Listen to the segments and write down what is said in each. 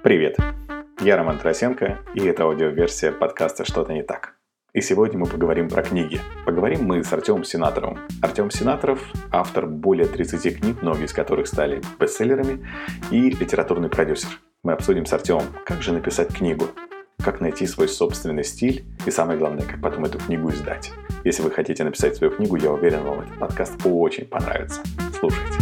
Привет! Я Роман Тарасенко, и это аудиоверсия подкаста «Что-то не так». И сегодня мы поговорим про книги. Поговорим мы с Артемом Сенаторовым. Артем Сенаторов – автор более 30 книг, многие из которых стали бестселлерами, и литературный продюсер. Мы обсудим с Артемом, как же написать книгу, как найти свой собственный стиль и, самое главное, как потом эту книгу издать. Если вы хотите написать свою книгу, я уверен, вам этот подкаст очень понравится. Слушайте.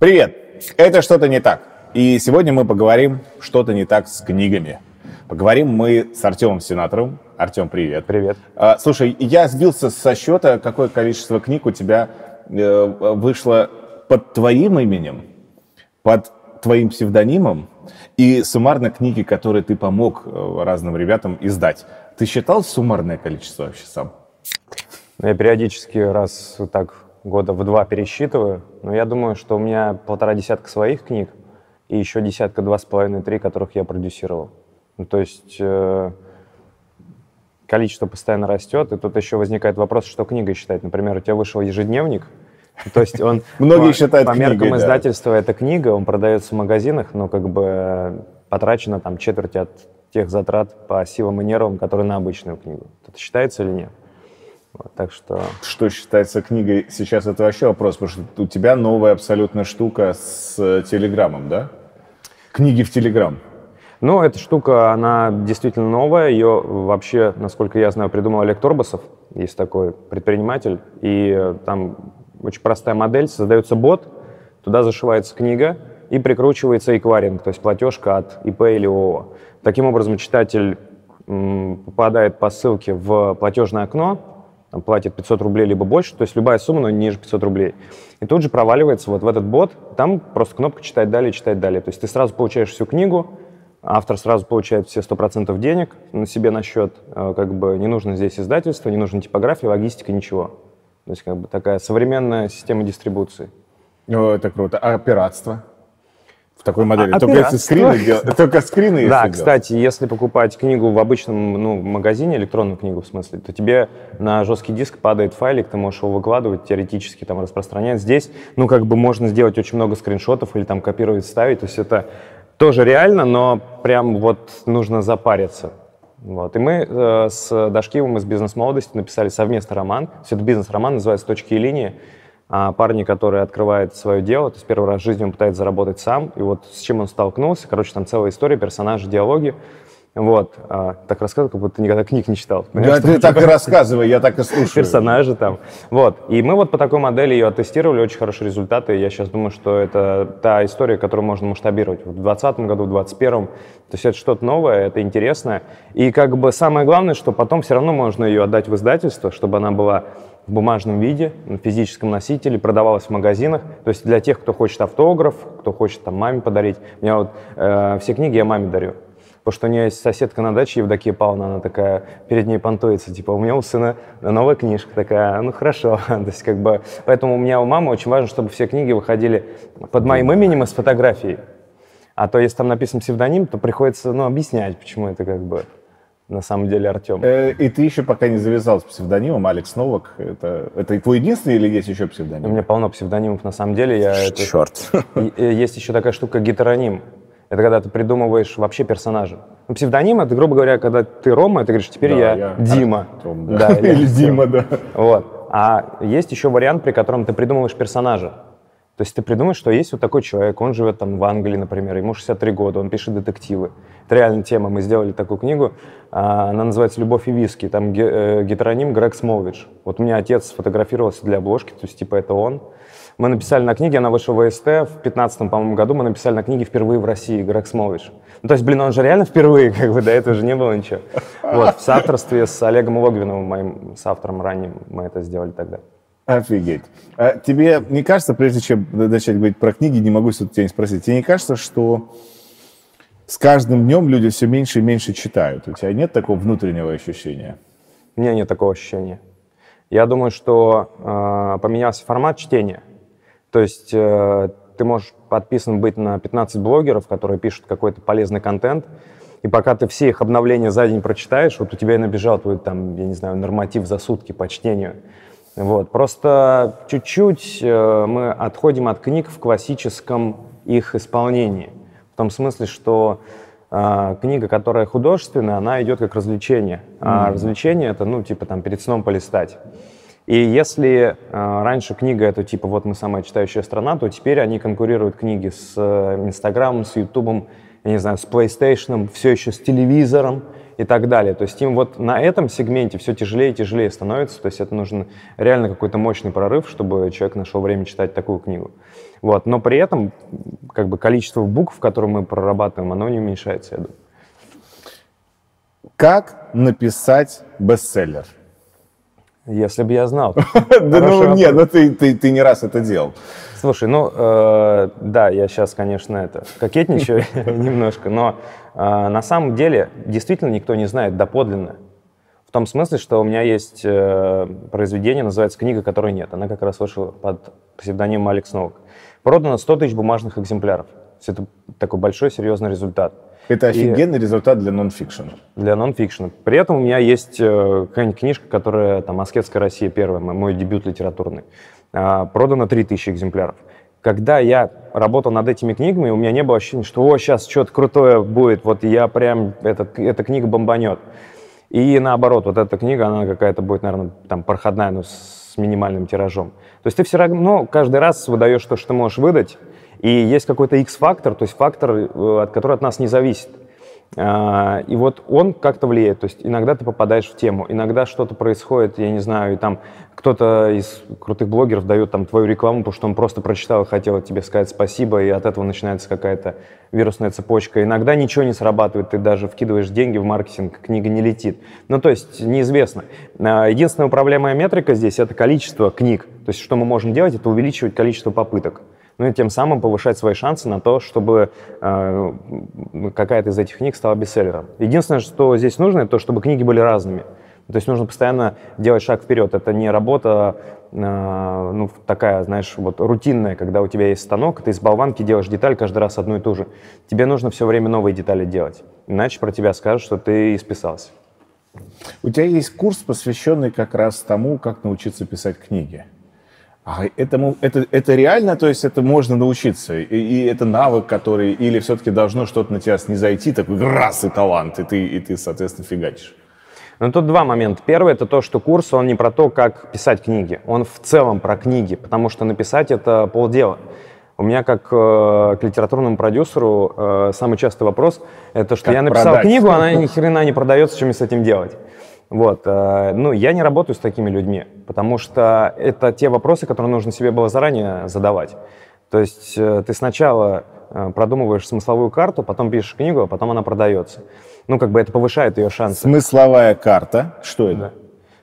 Привет! Это «Что-то не так». И сегодня мы поговорим «Что-то не так с книгами». Поговорим мы с Артемом Сенатором. Артем, привет. Привет. А, слушай, я сбился со счета, какое количество книг у тебя э, вышло под твоим именем, под твоим псевдонимом и суммарно книги, которые ты помог э, разным ребятам издать. Ты считал суммарное количество вообще сам? Я периодически раз так года в два пересчитываю, но я думаю, что у меня полтора десятка своих книг и еще десятка, два с половиной, три, которых я продюсировал. Ну, то есть э, количество постоянно растет, и тут еще возникает вопрос, что книга считать. Например, у тебя вышел ежедневник, то есть он Многие считают по меркам издательства это книга, он продается в магазинах, но как бы потрачено там четверть от тех затрат по силам и нервам, которые на обычную книгу. Это считается или нет? Вот, так что... Что считается книгой сейчас, это вообще вопрос, потому что у тебя новая абсолютно штука с э, Телеграмом, да? Книги в Телеграм. Ну, эта штука, она действительно новая. Ее вообще, насколько я знаю, придумал Олег Торбасов. Есть такой предприниматель. И э, там очень простая модель. Создается бот, туда зашивается книга и прикручивается эквайринг, то есть платежка от ИП или ООО. Таким образом, читатель попадает по ссылке в платежное окно, платит 500 рублей либо больше, то есть любая сумма, но ниже 500 рублей. И тут же проваливается вот в этот бот, там просто кнопка «Читать далее», «Читать далее». То есть ты сразу получаешь всю книгу, автор сразу получает все 100% денег на себе на счет, э, как бы не нужно здесь издательство, не нужно типография, логистика, ничего. То есть как бы такая современная система дистрибуции. О, это круто. А пиратство? Такой модели. А только если скрины делать. Только скрины если Да, кстати, если покупать книгу в обычном ну, магазине, электронную книгу в смысле, то тебе на жесткий диск падает файлик, ты можешь его выкладывать, теоретически там распространять. Здесь, ну, как бы можно сделать очень много скриншотов или там копировать, ставить, то есть это тоже реально, но прям вот нужно запариться. Вот. И мы э, с Дашкивым из «Бизнес-молодости» написали совместный роман. Есть это бизнес-роман, называется «Точки и линии». А парни, который открывает свое дело, то есть первый раз в жизни он пытается заработать сам, и вот с чем он столкнулся, короче, там целая история, персонажи, диалоги. Вот. А, так рассказываю, как будто никогда книг не читал. Да, ты так и рассказывай, я так и слушаю. персонажи там. Вот. И мы вот по такой модели ее оттестировали, очень хорошие результаты. Я сейчас думаю, что это та история, которую можно масштабировать. Вот в 2020 году, в 2021. То есть это что-то новое, это интересно. И как бы самое главное, что потом все равно можно ее отдать в издательство, чтобы она была в бумажном виде, на физическом носителе, продавалась в магазинах. То есть для тех, кто хочет автограф, кто хочет там маме подарить. У меня вот э, все книги я маме дарю. Потому что у нее есть соседка на даче, Евдокия Павловна, она такая, перед ней понтуется, типа, у меня у сына новая книжка такая, ну хорошо. То есть как бы, поэтому у меня у мамы очень важно, чтобы все книги выходили под моим именем и с фотографией. А то если там написан псевдоним, то приходится, ну, объяснять, почему это как бы на самом деле Артем. Э, И ты еще пока не завязал с псевдонимом Алекс Новак. Это, это твой единственный или есть еще У псевдоним? меня полно псевдонимов на самом деле. Я это- Черт. Есть еще такая штука гетероним. Это когда ты придумываешь вообще персонажа. Ну, псевдоним это, грубо говоря, когда ты Рома, ты говоришь, теперь Да, я, я Дима. Артем, да. или Или Артем. Дима, да. Вот. А есть еще вариант, при котором ты придумываешь персонажа. То есть ты придумаешь, что есть вот такой человек, он живет там в Англии, например, ему 63 года, он пишет детективы. Это реальная тема, мы сделали такую книгу, а, она называется «Любовь и виски», там э, гетероним Грег Смолвич. Вот у меня отец сфотографировался для обложки, то есть типа это он. Мы написали на книге, она вышла в СТ в 15 по-моему, году, мы написали на книге впервые в России Грег Смолвич. Ну, то есть, блин, он же реально впервые, как бы до этого же не было ничего. Вот, в соавторстве с Олегом Логвиновым, моим соавтором ранним, мы это сделали тогда. Офигеть. А тебе не кажется, прежде чем начать говорить про книги, не могу все-таки тебя не спросить, тебе не кажется, что с каждым днем люди все меньше и меньше читают? У тебя нет такого внутреннего ощущения? У меня нет такого ощущения. Я думаю, что э, поменялся формат чтения. То есть э, ты можешь подписан быть на 15 блогеров, которые пишут какой-то полезный контент, и пока ты все их обновления за день прочитаешь, вот у тебя и набежал твой, там, я не знаю, норматив за сутки по чтению. Вот. Просто чуть-чуть э, мы отходим от книг в классическом их исполнении. В том смысле, что э, книга, которая художественная, она идет как развлечение. А mm. развлечение это, ну, типа там перед сном полистать. И если э, раньше книга это типа вот мы самая читающая страна, то теперь они конкурируют книги с э, Инстаграмом, с Ютубом, я не знаю, с PlayStation, все еще с телевизором и так далее. То есть им вот на этом сегменте все тяжелее и тяжелее становится. То есть это нужен реально какой-то мощный прорыв, чтобы человек нашел время читать такую книгу. Вот. Но при этом как бы количество букв, которые мы прорабатываем, оно не уменьшается, я думаю. Как написать бестселлер? Если бы я знал. Да ну нет, ну ты не раз это делал. Слушай, ну э, да, я сейчас, конечно, это кокетничаю немножко, но э, на самом деле действительно никто не знает доподлинно. Том смысле, что у меня есть э, произведение, называется «Книга, которой нет». Она как раз вышла под псевдонимом Алекс Новак. Продано 100 тысяч бумажных экземпляров. Это такой большой, серьезный результат. Это офигенный и результат для нонфикшена. Для нонфикшена. При этом у меня есть э, какая-нибудь книжка, которая там «Аскетская Россия» первая, мой дебют литературный. Э, продано 3000 экземпляров. Когда я работал над этими книгами, у меня не было ощущения, что «О, сейчас что-то крутое будет, вот я прям, это, эта книга бомбанет». И наоборот, вот эта книга, она какая-то будет, наверное, там проходная, но с минимальным тиражом. То есть ты все равно каждый раз выдаешь то, что ты можешь выдать, и есть какой-то X-фактор, то есть фактор, э, от который от нас не зависит. А, и вот он как-то влияет. То есть иногда ты попадаешь в тему, иногда что-то происходит, я не знаю, и там кто-то из крутых блогеров дает там твою рекламу, потому что он просто прочитал и хотел тебе сказать спасибо, и от этого начинается какая-то вирусная цепочка. Иногда ничего не срабатывает, ты даже вкидываешь деньги в маркетинг, книга не летит. Ну, то есть неизвестно. А, единственная управляемая метрика здесь — это количество книг. То есть что мы можем делать, это увеличивать количество попыток ну и тем самым повышать свои шансы на то, чтобы э, какая-то из этих книг стала бестселлером. Единственное, что здесь нужно, это то, чтобы книги были разными. То есть нужно постоянно делать шаг вперед. Это не работа э, ну, такая, знаешь, вот рутинная, когда у тебя есть станок, ты из болванки делаешь деталь каждый раз одну и ту же. Тебе нужно все время новые детали делать. Иначе про тебя скажут, что ты исписался. У тебя есть курс, посвященный как раз тому, как научиться писать книги. А этому, это, это реально, то есть это можно научиться? И, и это навык, который, или все-таки должно что-то на тебя снизойти, такой раз и талант, и ты, и ты соответственно, фигачишь? Ну, тут два момента. Первый — это то, что курс, он не про то, как писать книги. Он в целом про книги, потому что написать — это полдела. У меня как э, к литературному продюсеру э, самый частый вопрос — это что как я написал продать? книгу, она ни хрена не продается, что мне с этим делать? Вот, э, ну, я не работаю с такими людьми, потому что это те вопросы, которые нужно себе было заранее задавать. То есть э, ты сначала э, продумываешь смысловую карту, потом пишешь книгу, а потом она продается. Ну, как бы это повышает ее шансы. Смысловая карта, что это? Да.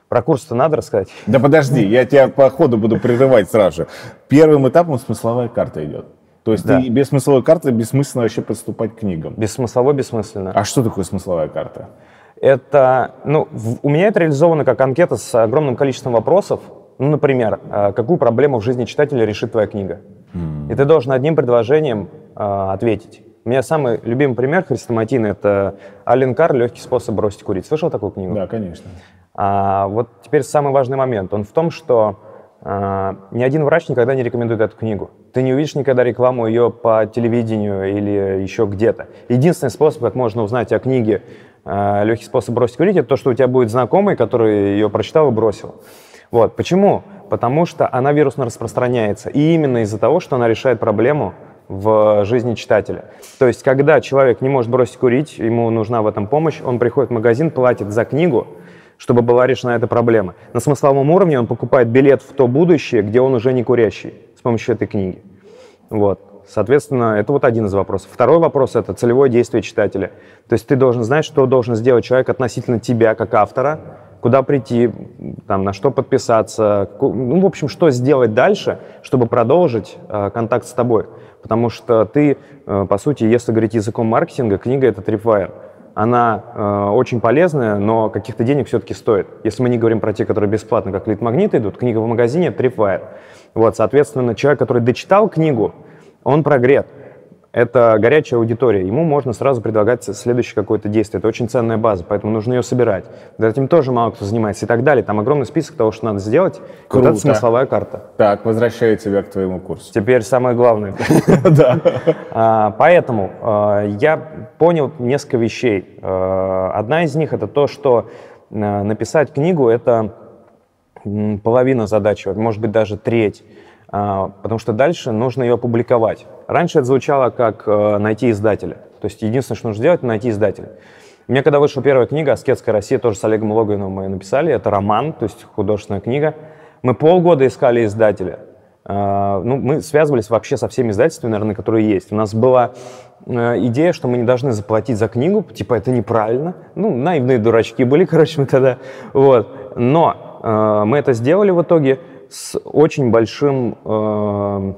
Про курс-то надо рассказать? Да подожди, я тебя по ходу буду прерывать сразу же. Первым этапом смысловая карта идет. То есть да. ты без смысловой карты бессмысленно вообще подступать к книгам. Без смысловой бессмысленно. А что такое смысловая карта? Это, ну, в, у меня это реализовано как анкета с огромным количеством вопросов. Ну, например, э, какую проблему в жизни читателя решит твоя книга? Mm. И ты должен одним предложением э, ответить. У меня самый любимый пример хрестоматийный — это Ален Кар «Легкий способ бросить курить». Слышал такую книгу? Да, конечно. А, вот теперь самый важный момент. Он в том, что а, ни один врач никогда не рекомендует эту книгу. Ты не увидишь никогда рекламу ее по телевидению или еще где-то. Единственный способ, как можно узнать о книге легкий способ бросить курить, это то, что у тебя будет знакомый, который ее прочитал и бросил. Вот. Почему? Потому что она вирусно распространяется. И именно из-за того, что она решает проблему в жизни читателя. То есть, когда человек не может бросить курить, ему нужна в этом помощь, он приходит в магазин, платит за книгу, чтобы была решена эта проблема. На смысловом уровне он покупает билет в то будущее, где он уже не курящий с помощью этой книги. Вот. Соответственно, это вот один из вопросов. Второй вопрос — это целевое действие читателя. То есть ты должен знать, что должен сделать человек относительно тебя, как автора, куда прийти, там, на что подписаться, ну, в общем, что сделать дальше, чтобы продолжить э, контакт с тобой. Потому что ты, э, по сути, если говорить языком маркетинга, книга — это tripwire. Она э, очень полезная, но каких-то денег все-таки стоит. Если мы не говорим про те, которые бесплатно, как лид-магниты идут, книга в магазине — tripwire. Вот, соответственно, человек, который дочитал книгу, он прогрет. это горячая аудитория. Ему можно сразу предлагать следующее какое-то действие. Это очень ценная база, поэтому нужно ее собирать. Да, этим тоже мало кто занимается и так далее. Там огромный список того, что надо сделать. Круто. Вот это смысловая карта. Так, возвращаю тебя к твоему курсу. Теперь самое главное. Да. А, Поэтому а, я понял несколько вещей. А, Одна из них это то, что написать книгу это половина задачи, может быть даже треть, потому что дальше нужно ее опубликовать. Раньше это звучало как э, найти издателя. То есть единственное, что нужно сделать, найти издателя. У меня когда вышла первая книга «Аскетская Россия», тоже с Олегом Логиновым мы ее написали, это роман, то есть художественная книга. Мы полгода искали издателя. А, Ну, мы связывались вообще со всеми издательствами, наверное, которые есть. У нас была э, идея, что мы не должны заплатить за книгу, типа это неправильно. Ну, наивные дурачки были, короче, мы тогда. Вот. Но э, мы это сделали в итоге с очень большим э,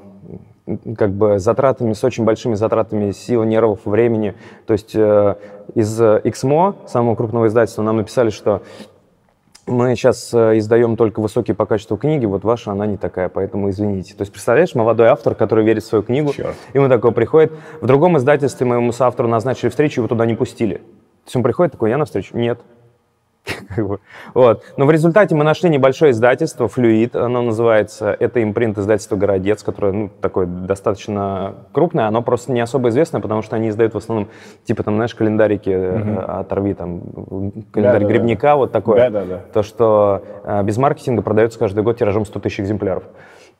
как бы затратами, с очень большими затратами сил, нервов, времени. То есть э, из XMO, самого крупного издательства, нам написали, что мы сейчас э, издаем только высокие по качеству книги, вот ваша она не такая, поэтому извините. То есть, представляешь, молодой автор, который верит в свою книгу, Черт. ему такой приходит. В другом издательстве моему соавтору назначили встречу, его туда не пустили. То есть он приходит такой, я на встречу? Нет. Вот. Но в результате мы нашли небольшое издательство, Флюид, оно называется, это импринт издательства «Городец», которое ну, такое достаточно крупное, оно просто не особо известное, потому что они издают в основном, типа там, знаешь, календарики э, «Оторви», там, календарь Да-да-да. Грибника, вот такое. Да-да-да. То, что э, без маркетинга продается каждый год тиражом 100 тысяч экземпляров.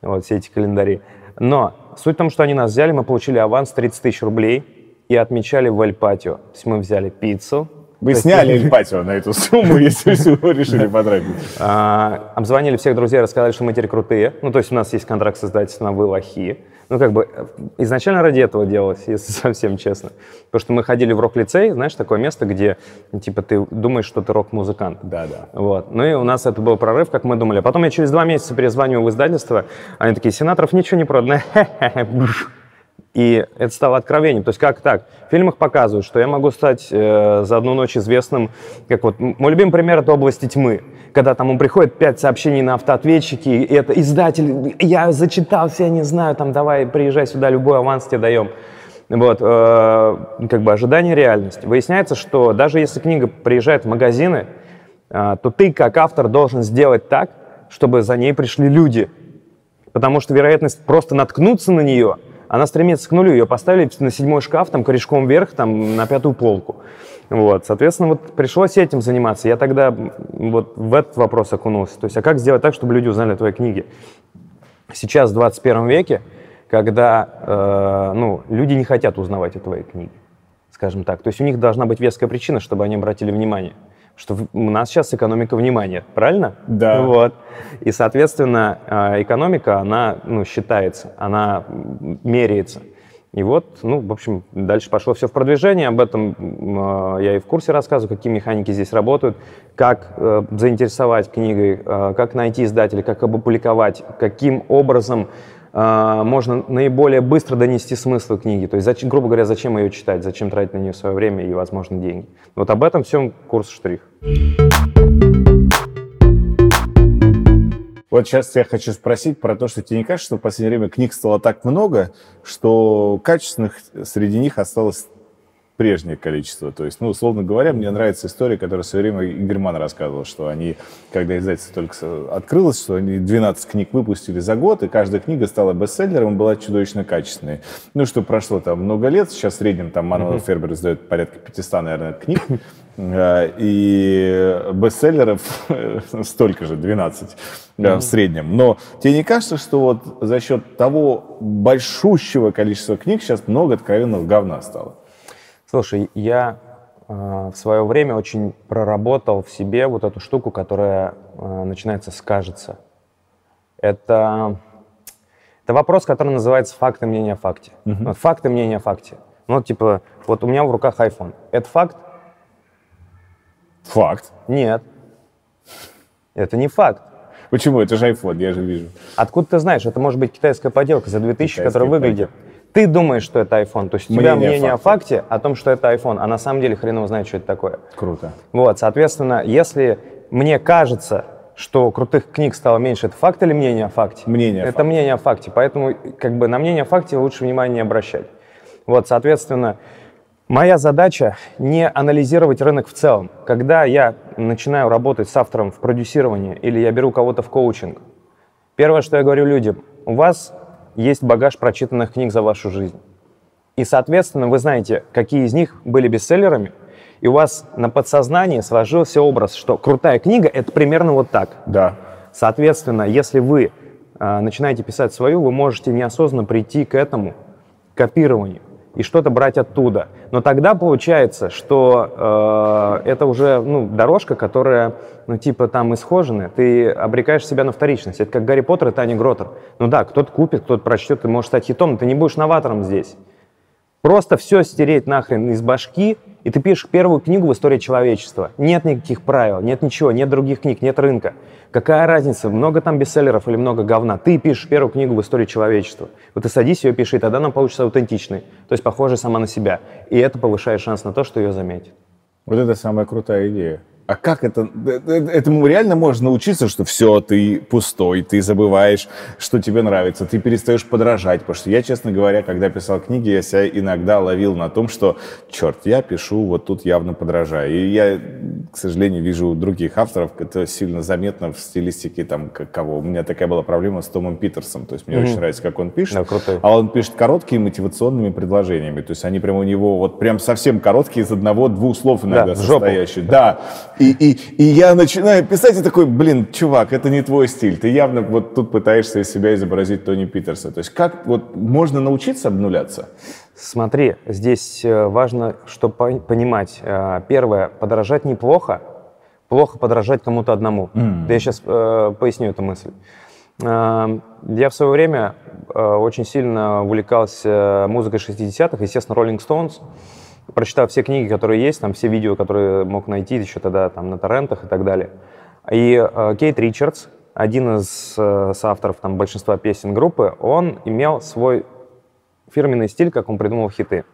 Вот все эти календари. Но суть в том, что они нас взяли, мы получили аванс 30 тысяч рублей и отмечали в Эль-Патио. То есть мы взяли пиццу, Вы сняли Эльпатио на эту сумму, если всего решили потратить. А, обзвонили всех друзей, рассказали, что мы теперь крутые. Ну, то есть у нас есть контракт с издательством, а вы лохи. Ну, как бы э, изначально ради этого делалось, если совсем честно. Потому что мы ходили в рок-лицей, знаешь, такое место, где, типа, ты думаешь, что ты рок-музыкант. Да-да. Вот. Ну и у нас это был прорыв, как мы думали. А потом я через два месяца перезваниваю в издательство, они такие, сенаторов ничего не продано. И это стало откровением. То есть как так? В фильмах показывают, что я могу стать э, за одну ночь известным. Как вот мой любимый пример это области тьмы. Когда там ему приходит пять сообщений на автоответчике, и это издатель, я зачитался, я не знаю, там давай приезжай сюда, любой аванс тебе даем. Вот, э, как бы ожидание реальность. Выясняется, что даже если книга приезжает в магазины, э, то ты как автор должен сделать так, чтобы за ней пришли люди. Потому что вероятность просто наткнуться на нее, она стремится к нулю. Ее поставили на седьмой шкаф, там, корешком вверх, там, на пятую полку. Вот, соответственно, вот пришлось этим заниматься. Я тогда вот в этот вопрос окунулся. То есть, а как сделать так, чтобы люди узнали о твоей книге? Сейчас, в 21 веке, когда э, ну, люди не хотят узнавать о твоей книге, скажем так. То есть у них должна быть веская причина, чтобы они обратили внимание. Что у нас сейчас экономика внимания, правильно? Да. Вот. И, соответственно, э, экономика, она ну, считается, она меряется. И вот, ну, в общем, дальше пошло все в продвижение. Об этом э, я и в курсе рассказываю, какие механики здесь работают, как э, заинтересовать книгой, э, как найти издателя, как опубликовать, каким образом можно наиболее быстро донести смысл книги. То есть, грубо говоря, зачем ее читать, зачем тратить на нее свое время и, возможно, деньги. Вот об этом всем курс «Штрих». Вот сейчас я хочу спросить про то, что тебе не кажется, что в последнее время книг стало так много, что качественных среди них осталось прежнее количество. То есть, ну, условно говоря, мне нравится история, которую в свое время Игорь Ман рассказывал, что они, когда издательство только открылось, что они 12 книг выпустили за год, и каждая книга стала бестселлером, и была чудовищно качественной. Ну, что прошло там много лет, сейчас в среднем там Мануэл Фербер издает порядка 500, наверное, книг, Э, и бестселлеров столько же, 12 э, в среднем. Но тебе не кажется, что вот за счет того большущего количества книг сейчас много откровенного говна стало? Слушай, я э, в свое время очень проработал в себе вот эту штуку, которая э, начинается с «кажется». Это, это вопрос, который называется «факт и мнение о факте». Вот факт и мнение о факте. Ну, типа, вот у меня в руках iPhone. Это факт? Факт. Нет. Это не факт. Почему? Это же iPhone, я же вижу. Откуда ты знаешь? Это может быть китайская поделка за 2000, Китайская которая выглядит. Ты думаешь, что это iPhone. То есть у тебя Мнение о факте о том, что это iPhone, а на самом деле хрен его знает, что это такое. Круто. Вот, соответственно, если мне кажется, что крутых книг стало меньше, это факт или мнение о факте? Мнение Это факте. мнение о факте, поэтому как бы на мнение о факте лучше внимания не обращать. Вот, соответственно, моя задача не анализировать рынок в целом. Когда я начинаю работать с автором в продюсировании или я беру кого-то в коучинг, первое, что я говорю людям, у вас есть багаж прочитанных книг за вашу жизнь. И, соответственно, вы знаете, какие из них были бестселлерами, и у вас на подсознании сложился образ, что крутая книга — это примерно вот так. Да. Соответственно, если вы э, начинаете писать свою, вы можете неосознанно прийти к этому копированию и что-то брать оттуда. Но тогда получается, что э, это уже ну, дорожка, которая, ну, типа, там исхоженная. Ты обрекаешь себя на вторичность. Это как Гарри Поттер и Таня Гротер. Ну да, кто-то купит, кто-то прочтет, ты можешь стать хитом, но ты не будешь новатором здесь. Просто все стереть нахрен из башки, и ты пишешь первую книгу в истории человечества. Нет никаких правил, нет ничего, нет других книг, нет рынка. Какая разница, много там бестселлеров или много говна? Ты пишешь первую книгу в истории человечества. Вот ты садись ее пиши, и тогда она получится аутентичной, то есть похожей сама на себя. И это повышает шанс на то, что ее заметят. Вот это самая крутая идея. А как это? Э, э, этому реально можно научиться, что все, ты пустой, ты забываешь, что тебе нравится, ты перестаешь подражать. Потому что я, честно говоря, когда писал книги, я себя иногда ловил на том, что, черт, я пишу, вот тут явно подражаю. И я, к сожалению, вижу у других авторов, это сильно заметно в стилистике там кого. У меня такая была проблема с Томом Питерсом. То есть мне mm-hmm. очень нравится, как он пишет. Да, крутой. А он пишет короткими мотивационными предложениями. То есть они прямо у него вот прям совсем короткие, из одного-двух слов иногда да, состоящие. Да, и, и, и я начинаю писать, и такой, блин, чувак, это не твой стиль. Ты явно вот тут пытаешься из себя изобразить Тони Питерса. То есть как вот можно научиться обнуляться? Смотри, здесь э, важно, что понимать. Э, первое, подражать неплохо, плохо подражать кому-то одному. Mm. Да я сейчас э, поясню эту мысль. Э, я в свое время э, очень сильно увлекался музыкой 60-х, естественно, Rolling Stones прочитав все книги, которые есть, там все видео, которые мог найти еще тогда там на торрентах и так далее. И э, Кейт Ричардс, один из э, соавторов там большинства песен группы, он имел свой фирменный стиль, как он придумал хиты.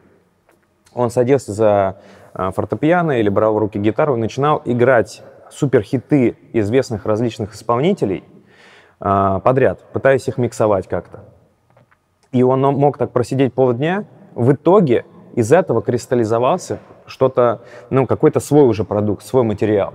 Он садился за э, фортепиано или брал в руки гитару и начинал играть суперхиты известных различных исполнителей э, подряд, пытаясь их миксовать как-то. И он мог так просидеть полдня. В итоге из этого кристаллизовался что-то, ну, какой-то свой уже продукт, свой материал.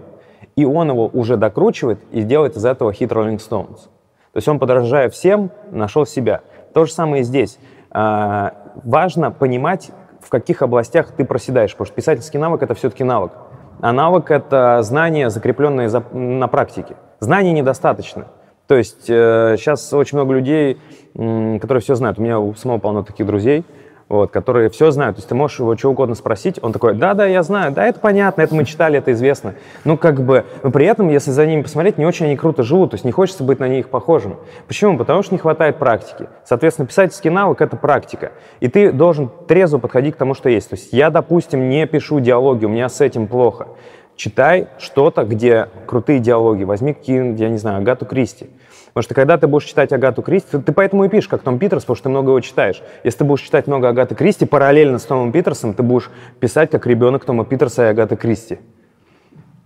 И он его уже докручивает и делает из этого хит Rolling Stones. То есть он, подражая всем, нашел себя. То же самое и здесь. А, важно понимать, в каких областях ты проседаешь, потому что писательский навык — это все-таки навык. А навык — это знания, закрепленные за, на практике. Знаний недостаточно. То есть э, сейчас очень много людей, которые все знают. У меня у самого полно таких друзей — вот, которые все знают. То есть ты можешь его что угодно спросить, он такой, да-да, я знаю, да, это понятно, это мы читали, это известно. Ну, как бы, но при этом, если за ними посмотреть, не очень они круто живут, то есть не хочется быть на них похожим. Почему? Потому что не хватает практики. Соответственно, писательский навык — это практика. И ты должен трезво подходить к тому, что есть. То есть я, допустим, не пишу диалоги, у меня с этим плохо. Читай что-то, где крутые диалоги. Возьми какие я не знаю, Агату Кристи. Потому что когда ты будешь читать Агату Кристи, ты, ты поэтому и пишешь, как Том Питерс, потому что ты много его читаешь. Если ты будешь читать много Агаты Кристи, параллельно с Томом Питерсом, ты будешь писать как ребенок Тома Питерса и Агаты Кристи.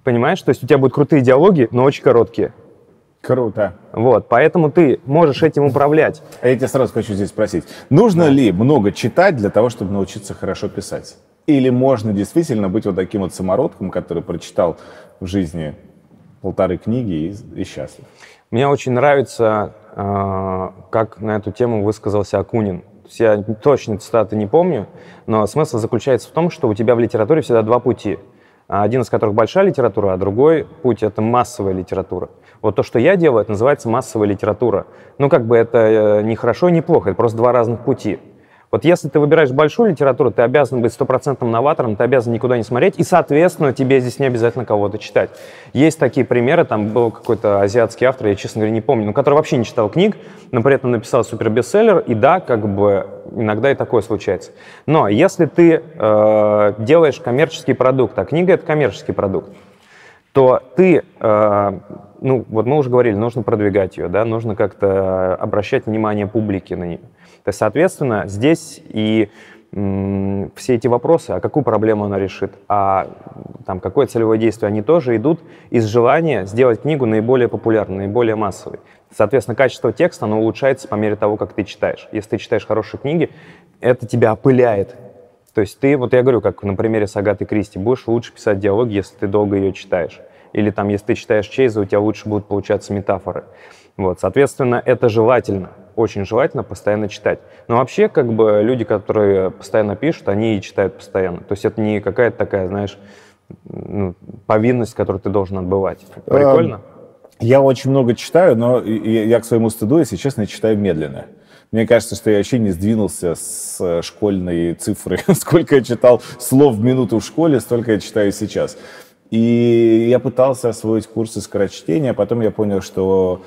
Понимаешь? То есть у тебя будут крутые диалоги, но очень короткие. Круто. Вот, поэтому ты можешь этим управлять. А я тебя сразу хочу здесь спросить. Нужно да. ли много читать для того, чтобы научиться хорошо писать? Или можно действительно быть вот таким вот самородком, который прочитал в жизни полторы книги и, и счастлив? Мне очень нравится, э, как на эту тему высказался Акунин. Я точно цитаты не помню, но смысл заключается в том, что у тебя в литературе всегда два пути. Один из которых большая литература, а другой путь — это массовая литература. Вот то, что я делаю, это называется массовая литература. Ну, как бы это э, не хорошо не плохо, это просто два разных пути. Вот если ты выбираешь большую литературу, ты обязан быть стопроцентным новатором, ты обязан никуда не смотреть, и, соответственно, тебе здесь не обязательно кого-то читать. Есть такие примеры, там был какой-то азиатский автор, я, честно говоря, не помню, но который вообще не читал книг, но при этом написал супербестселлер, и да, как бы иногда и такое случается. Но если ты э, делаешь коммерческий продукт, а книга — это коммерческий продукт, то ты, э, ну, вот мы уже говорили, нужно продвигать ее, да, нужно как-то обращать внимание публики на нее. То есть, соответственно, здесь и все эти вопросы, а какую проблему она решит, а там, какое целевое действие, они тоже идут из желания сделать книгу наиболее популярной, наиболее массовой. Соответственно, качество текста, оно улучшается по мере того, как ты читаешь. Если ты читаешь хорошие книги, это тебя опыляет. То есть ты, вот я говорю, как на примере с Агатой Кристи, будешь лучше писать диалоги, если ты долго ее читаешь. Или там, если ты читаешь Чейза, у тебя лучше будут получаться метафоры. Вот, соответственно, это желательно, очень желательно постоянно читать. Но вообще, как бы, люди, которые постоянно пишут, они и читают постоянно. То есть это не какая-то такая, знаешь, ну, повинность, которую ты должен отбывать. Прикольно? Я очень много читаю, но я к своему стыду, если честно, читаю медленно. Мне кажется, что я вообще не сдвинулся с школьной цифры. Сколько я читал слов в минуту в школе, столько я читаю сейчас. И я пытался освоить курсы скорочтения, а потом я понял, что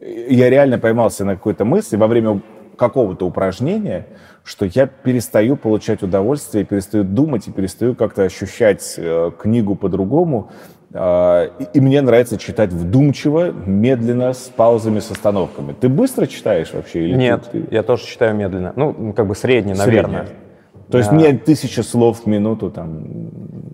я реально поймался на какой-то мысли во время какого-то упражнения, что я перестаю получать удовольствие, перестаю думать и перестаю как-то ощущать э, книгу по-другому. Э, и, мне нравится читать вдумчиво, медленно, с паузами, с остановками. Ты быстро читаешь вообще? Или Нет, ты, ты... я тоже читаю медленно. Ну, как бы средний, наверное. Средний. То есть да. не тысяча слов в минуту там.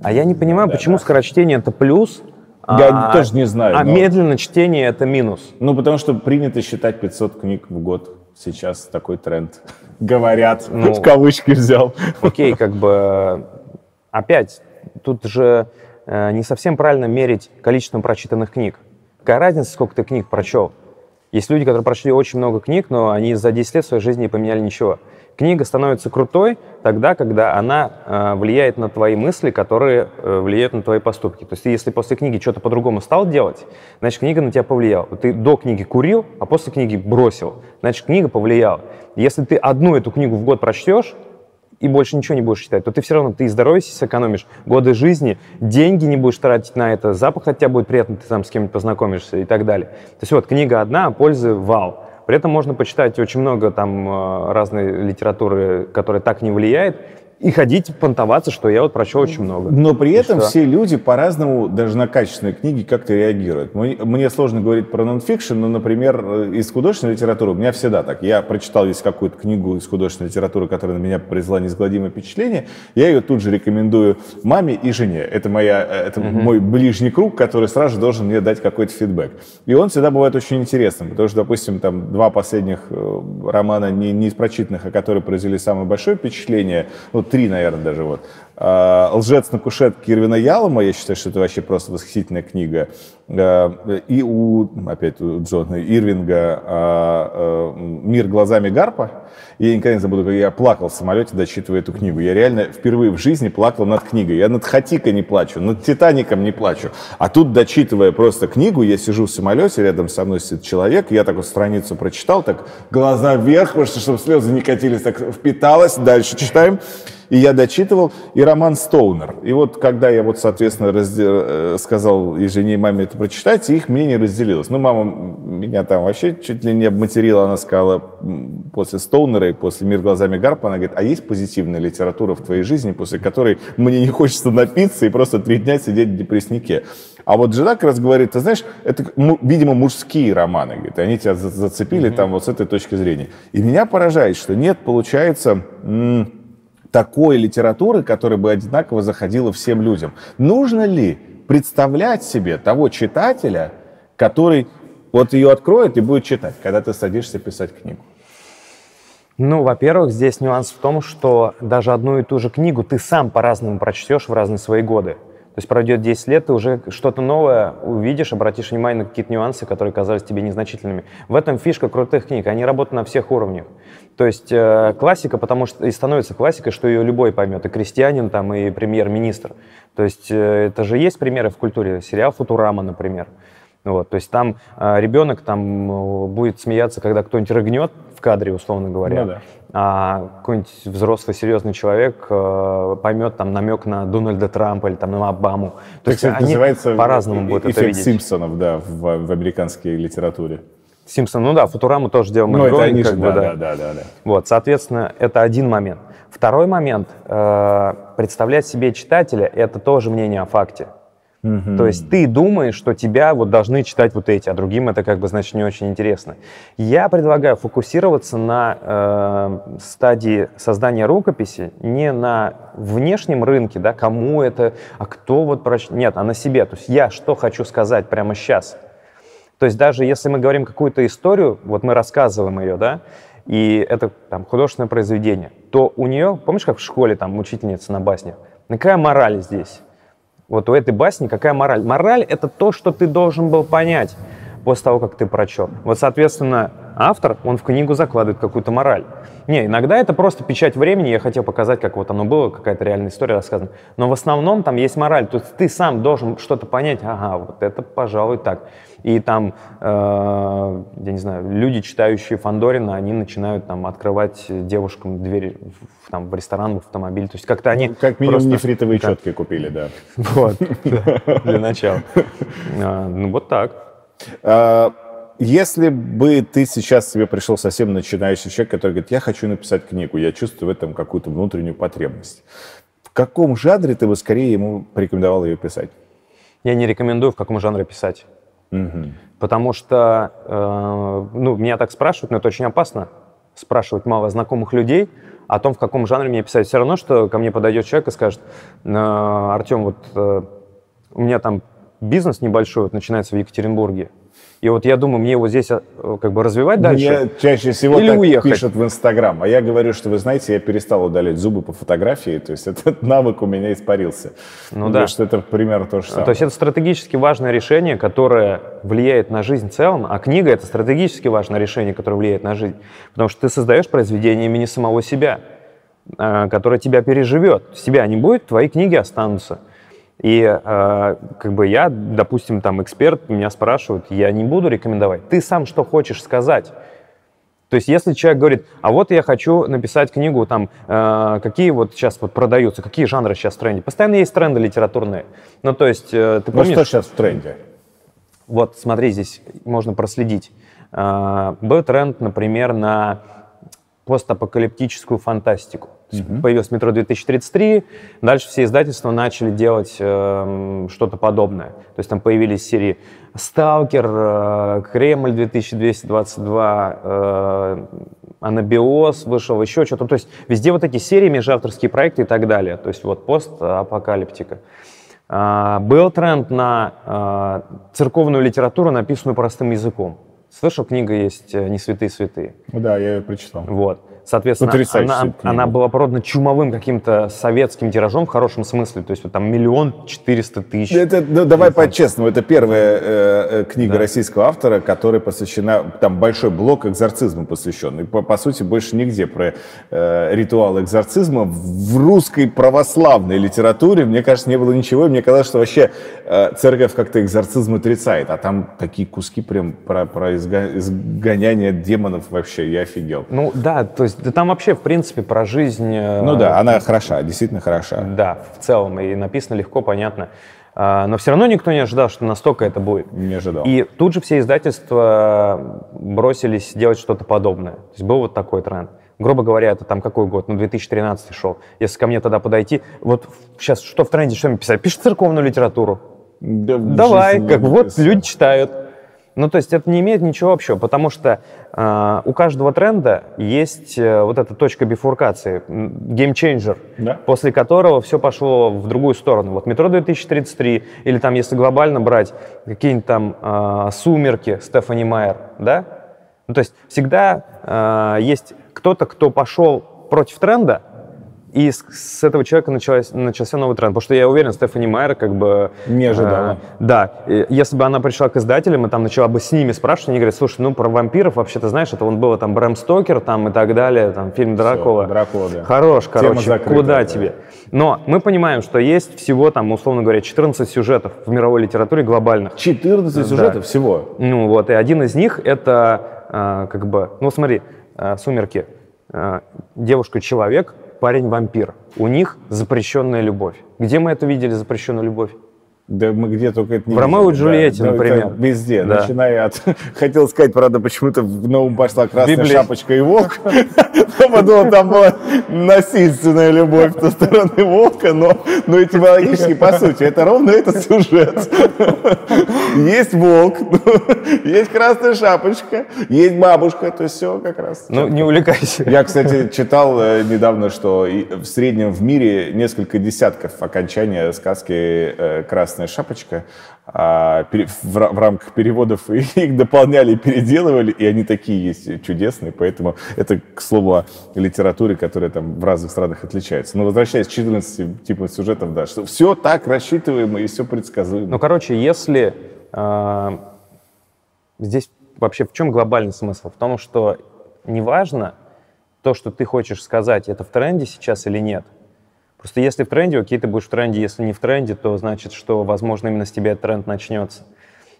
А я не понимаю, да, почему да. скорочтение это плюс, я а, тоже не знаю. А но... медленное чтение это минус. Ну, потому что принято считать 500 книг в год. Сейчас такой тренд. Говорят, ну, в кавычки взял. Окей, как бы опять, тут же э, не совсем правильно мерить количеством прочитанных книг. Какая разница, сколько ты книг прочел? Есть люди, которые прочли очень много книг, но они за 10 лет своей жизни не поменяли ничего. Книга становится крутой тогда, когда она э, влияет на твои мысли, которые э, влияют на твои поступки. То есть если после книги что-то по-другому стал делать, значит, книга на тебя повлияла. Ты до книги курил, а после книги бросил, значит, книга повлияла. Если ты одну эту книгу в год прочтешь, и больше ничего не будешь читать, то ты все равно, ты и здоровье сэкономишь, годы жизни, деньги не будешь тратить на это, запах от тебя будет приятный, ты там с кем-нибудь познакомишься и так далее. То есть вот, книга одна, а пользы вау. При этом можно почитать очень много там э, разной литературы, которая так не влияет, и ходить понтоваться, что я вот прочел очень много. Но при этом что? все люди по-разному, даже на качественные книги, как-то реагируют. Мне сложно говорить про нонфикшн, но, например, э, из художественной литературы у меня всегда так. Я прочитал здесь какую-то книгу из художественной литературы, которая на меня произвела неизгладимое впечатление, я ее тут же рекомендую маме и жене. Это, моя, э, это угу. мой ближний круг, который сразу же должен мне дать какой-то фидбэк. И он всегда бывает очень интересным, потому что, допустим, там два последних э, романа не, не из прочитанных, а которые произвели самое большое впечатление, вот три, наверное, даже вот. А, «Лжец на кушетке» Ирвина Ялома, я считаю, что это вообще просто восхитительная книга. А, и у, опять у Джона Ирвинга а, «Мир глазами Гарпа». Я никогда не забуду, как я плакал в самолете, дочитывая эту книгу. Я реально впервые в жизни плакал над книгой. Я над Хатикой не плачу, над Титаником не плачу. А тут, дочитывая просто книгу, я сижу в самолете, рядом со мной сидит человек, я такую страницу прочитал, так глаза вверх, чтобы слезы не катились, так впиталось. Дальше читаем и я дочитывал, и роман Стоунер. И вот когда я вот, соответственно, разде... Э, сказал и жене, и маме это прочитать, их мнение разделилось. Ну, мама меня там вообще чуть ли не обматерила, она сказала, после Стоунера и после «Мир глазами Гарпа», она говорит, а есть позитивная литература в твоей жизни, после которой мне не хочется напиться и просто три дня сидеть в депресснике. А вот жена как раз говорит, ты знаешь, это, видимо, мужские романы, говорит, они тебя зацепили mm-hmm. там вот с этой точки зрения. И меня поражает, что нет, получается, м- такой литературы, которая бы одинаково заходила всем людям. Нужно ли представлять себе того читателя, который вот ее откроет и будет читать, когда ты садишься писать книгу? Ну, во-первых, здесь нюанс в том, что даже одну и ту же книгу ты сам по-разному прочтешь в разные свои годы. То есть пройдет 10 лет, ты уже что-то новое увидишь, обратишь внимание на какие-то нюансы, которые казались тебе незначительными. В этом фишка крутых книг. Они работают на всех уровнях. То есть э, классика, потому что и становится классикой, что ее любой поймет, и крестьянин там, и премьер-министр. То есть э, это же есть примеры в культуре. Сериал «Футурама», например. Вот, то есть там э, ребенок там э, будет смеяться, когда кто-нибудь рыгнет в кадре, условно говоря. Ну, да. А какой-нибудь взрослый, серьезный человек э, поймет там намек на Дональда Трампа или там на Обаму. То есть они по-разному будут это видеть. Симпсонов, да, в, в американской литературе. Симпсон, ну да, Футураму тоже делал ну, это они же, да, да, да, да. Вот, соответственно, это один момент. Второй момент, э, представлять себе читателя, это тоже мнение о факте. Mm-hmm. То есть ты думаешь, что тебя вот должны читать вот эти, а другим это как бы, значит, не очень интересно. Я предлагаю фокусироваться на э, стадии создания рукописи, не на внешнем рынке, да, кому это, а кто вот прочитает. Нет, а на себе. То есть я что хочу сказать прямо сейчас – То есть даже если мы говорим какую-то историю, вот мы рассказываем ее, да, и это там художественное произведение, то у нее, помнишь, как в школе там учительница на басне, какая мораль здесь? Вот у этой басни какая мораль? Мораль — это то, что ты должен был понять после того, как ты прочел. Вот, соответственно, автор, он в книгу закладывает какую-то мораль. Не, иногда это просто печать времени, я хотел показать, как вот оно было, какая-то реальная история рассказана. Но в основном там есть мораль, то есть ты сам должен что-то понять, ага, вот это, пожалуй, так. И там, э, я не знаю, люди, читающие Фандорина, они начинают там открывать девушкам двери в, там, в ресторан, в автомобиль. То есть как-то они... Как минимум просто- нефритовые как- четкие купили, да. Вот, да, для начала. А, Ну, вот так. Если бы ты сейчас себе пришел совсем начинающий человек, который говорит, я хочу написать книгу, я чувствую в этом какую-то внутреннюю потребность. В каком жанре ты бы скорее ему порекомендовал ее писать? Я не рекомендую, в каком жанре писать. Потому что, э, ну, меня так спрашивают, но это очень опасно, спрашивать мало знакомых людей о том, в каком жанре мне писать. Все равно, что ко мне подойдет человек и скажет, «Э, Артем, вот э, у меня там бизнес небольшой вот, начинается в Екатеринбурге, и вот я думаю, мне его здесь э, как бы развивать дальше. Мне чаще всего Или так уехать. пишут в Инстаграм. А я говорю, что, вы знаете, я перестал удалять зубы по фотографии, то есть этот навык у меня испарился. Ну Потому да. что это примерно то же самое. То есть это стратегически важное решение, которое влияет на жизнь в целом, а книга — это стратегически важное решение, которое влияет на жизнь. Потому что ты создаешь произведение имени самого себя, э, которое тебя переживет. Себя не будет, твои книги останутся. И э, как бы я, допустим, там эксперт, меня спрашивают, я не буду рекомендовать. Ты сам что хочешь сказать? То есть, если человек говорит, а вот я хочу написать книгу, там, э, какие вот сейчас вот продаются, какие жанры сейчас в тренде. Постоянно есть тренды литературные. Ну, то есть, э, ты Ну помнишь... что сейчас в тренде? Вот, смотри, здесь можно проследить. А, Был тренд, например, на постапокалиптическую фантастику. Есть Появилось «Метро 2033», дальше все издательства начали делать эм, что-то подобное. То есть там появились серии «Сталкер», э, «Кремль 2222», э, «Анабиоз» вышел, еще что-то. То есть везде вот эти серии, межавторские проекты и так далее. То есть вот постапокалиптика. А, Был тренд на а, церковную литературу, написанную простым языком. Слышал, книга есть «Не святые святые». Да, я ее прочитал. Вот. Соответственно, она, она была продана чумовым каким-то советским тиражом в хорошем смысле. То есть вот там миллион четыреста тысяч. Это, ну, давай по-честному, это первая э, э, книга российского автора, которая посвящена, там большой блок экзорцизму посвящен. И по, по сути больше нигде про э, ритуал экзорцизма в русской православной литературе, мне кажется, не было ничего. И мне казалось, что вообще э, церковь как-то экзорцизм отрицает. А там такие куски прям про, про изгоняние демонов вообще, я офигел. Ну да, то есть да там вообще в принципе про жизнь. э, Ну да, она хороша, действительно хороша. Да, в целом. И написано легко, понятно. А, Но все равно никто не ожидал, что настолько это будет. Не ожидал. И тут же все издательства бросились делать что-то подобное. То есть был вот такой тренд. Грубо говоря, это там какой год? Ну, 2013 шел. Если ко мне тогда подойти, вот сейчас что в тренде, что мне писать? Пишет церковную литературу. Да, Давай, как вот люди читают. Ну, то есть это не имеет ничего общего, потому что э, у каждого тренда есть э, вот эта точка бифуркации, game changer, Да. после которого все пошло в другую сторону. Вот метро 2033, или там, если глобально брать, какие-нибудь там э, сумерки Стефани Майер, да? Ну, то есть всегда э, есть кто-то, кто пошел против тренда, и с, с этого человека началась, начался новый тренд. Потому что я уверен, Стефани Майер как бы... Не ожидала. э, да. Если бы она пришла к издателям и там начала бы с ними спрашивать, они говорят, слушай, ну про вампиров вообще-то знаешь, это он было там Брэм Стокер там и так далее, там фильм Дракула. Дракула, да. Хорош, Тема короче, закрыта, куда да. тебе? Но мы понимаем, что есть всего там, условно говоря, 14 сюжетов в мировой литературе глобальных. 14 сюжетов всего. Ну вот, и один из них это а, как бы, ну смотри, а, «Сумерки», а, девушка-человек, парень-вампир. У них запрещенная любовь. Где мы это видели, запрещенную любовь? Да мы где только это не В «Ромео и Джульетте», да. Например. везде, Да. начиная от... Хотел сказать, правда, почему-то в новом пошла красная Библия. шапочка и волк. Я подумал, там была насильственная любовь со стороны волка, но, но этимологически, по сути, это ровно этот сюжет. Есть волк, есть красная шапочка, есть бабушка, то есть все как раз. Ну, не увлекайся. Я, кстати, читал э, недавно, что в среднем в мире несколько десятков окончания сказки э, красной красная шапочка, а, в, в рамках переводов их дополняли, переделывали, и они такие есть чудесные, поэтому это, к слову, о литературе, которая там в разных странах отличается. Но возвращаясь к 14 типам сюжетов, да, что все так рассчитываемо и все предсказуемо. Ну, короче, если э, здесь вообще в чем глобальный смысл? В том, что неважно то, что ты хочешь сказать, это в тренде сейчас или нет – Просто если в тренде, окей, ты будешь в тренде, если не в тренде, то значит, что, возможно, именно с тебя этот тренд начнется.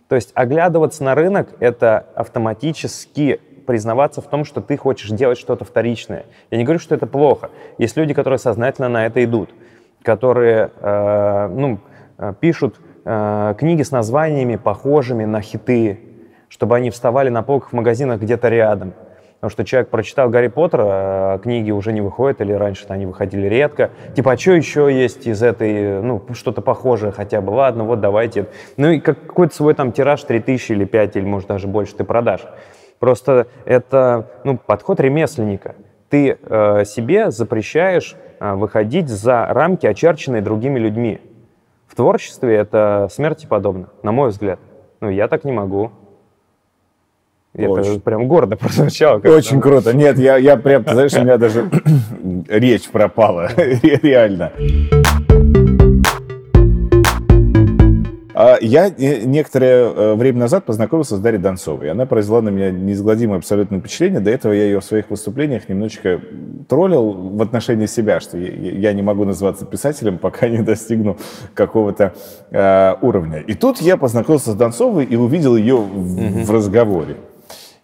То есть оглядываться на рынок — это автоматически признаваться в том, что ты хочешь делать что-то вторичное. Я не говорю, что это плохо. Есть люди, которые сознательно на это идут, которые э, ну, э, пишут э, книги с названиями, похожими на хиты, чтобы они вставали на полках в магазинах где-то рядом. Потому что человек прочитал Гарри Поттера, книги уже не выходят, или раньше они выходили редко. Типа, а что еще есть из этой, ну, что-то похожее хотя бы? Ладно, вот давайте. Ну и какой-то свой там тираж 3000 или 5, или может даже больше ты продашь. Просто это, ну, подход ремесленника. Ты э, себе запрещаешь э, выходить за рамки, очерченные другими людьми. В творчестве это смерти подобно, на мой взгляд. Ну, я так не могу. Очень. Это прям гордо прозвучало. Очень круто. Нет, я, я прям, знаешь, у меня даже речь пропала. Реально. А я некоторое э, время назад познакомился с Дарьей Донцовой. Она произвела на меня неизгладимое абсолютное впечатление. До этого я ее в своих выступлениях немножечко троллил в отношении себя, что я не могу называться писателем, пока не достигну какого-то э, уровня. И тут я познакомился с Донцовой и увидел ее в разговоре.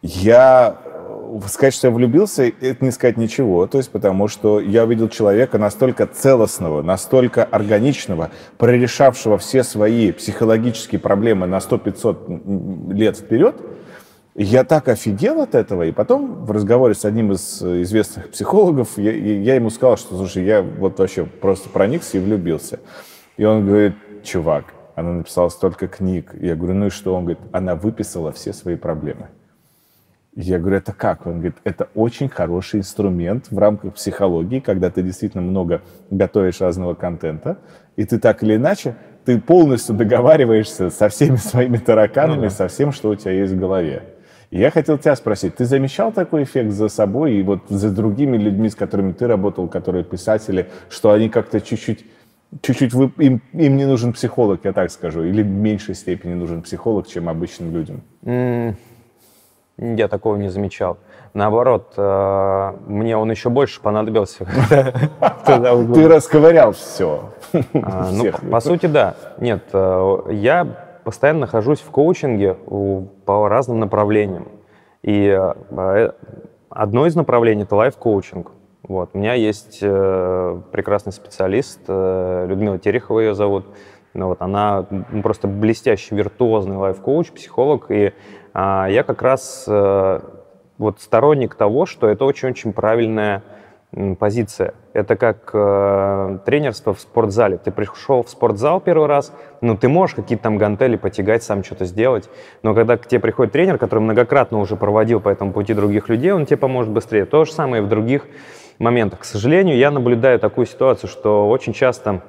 Я э, сказать, что я влюбился, это не сказать ничего. То есть потому что я увидел человека настолько целостного, настолько органичного, прорешавшего все свои психологические проблемы на 100-500 лет вперед. Я так офигел от этого. И потом в разговоре с одним из известных психологов я, я ему сказал, что, слушай, я вот вообще просто проникся и влюбился. И он говорит, чувак, она написала столько книг. Я говорю, ну и что? Он говорит, она выписала все свои проблемы. Я говорю, это как? Он говорит, это очень хороший инструмент в рамках психологии, когда ты действительно много готовишь разного контента, и ты так или иначе, ты полностью договариваешься со всеми своими тараканами, ну, да. со всем, что у тебя есть в голове. И я хотел тебя спросить, ты замечал такой эффект за собой и вот за другими людьми, с которыми ты работал, которые писатели, что они как-то чуть-чуть чуть-чуть вы, им, им не нужен психолог, я так скажу, или в меньшей степени нужен психолог, чем обычным людям? Mm. Я такого не замечал. Наоборот, э, мне он еще больше понадобился. Ты расковырял все. А, ну, по сути, да. Нет, э, я постоянно нахожусь в коучинге по разным направлениям. И э, одно из направлений — это лайф-коучинг. Вот. У меня есть прекрасный специалист, Людмила Терехова ее зовут. Ну, вот, она просто блестящий, виртуозный лайф-коуч, психолог, и я как раз э, вот сторонник того, что это очень-очень правильная позиция. Это как э, тренерство в спортзале. Ты пришел в спортзал первый раз, ну, ты можешь какие-то там гантели потягать, сам что-то сделать, но когда к тебе приходит тренер, который многократно уже проводил по этому пути других людей, он тебе поможет быстрее. То же самое и в других моментах. К сожалению, я наблюдаю такую ситуацию, что очень часто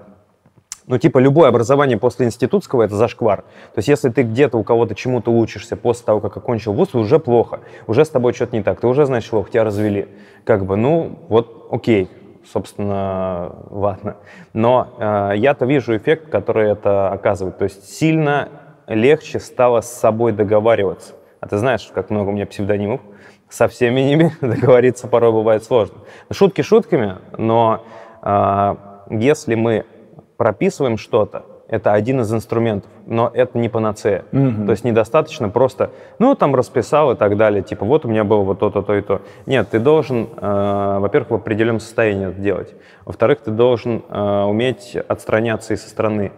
ну, типа, любое образование после институтского — это зашквар. То есть, если ты где-то у кого-то чему-то учишься после того, как окончил вуз, уже плохо. Уже с тобой что-то не так. Ты уже, значит, плохо, тебя развели. Как бы, ну, вот, окей, собственно, ладно. Но э, я-то вижу эффект, который это оказывает. То есть, сильно легче стало с собой договариваться. А ты знаешь, как много у меня псевдонимов. Со всеми ними договориться порой бывает сложно. Шутки шутками, но э, если мы прописываем что-то, это один из инструментов, но это не панацея. Mm-hmm. То есть недостаточно просто, ну, там расписал и так далее, типа, вот у меня было вот то-то, то и то. Нет, ты должен, э, во-первых, в определенном состоянии это делать. Во-вторых, ты должен э, уметь отстраняться и со стороны,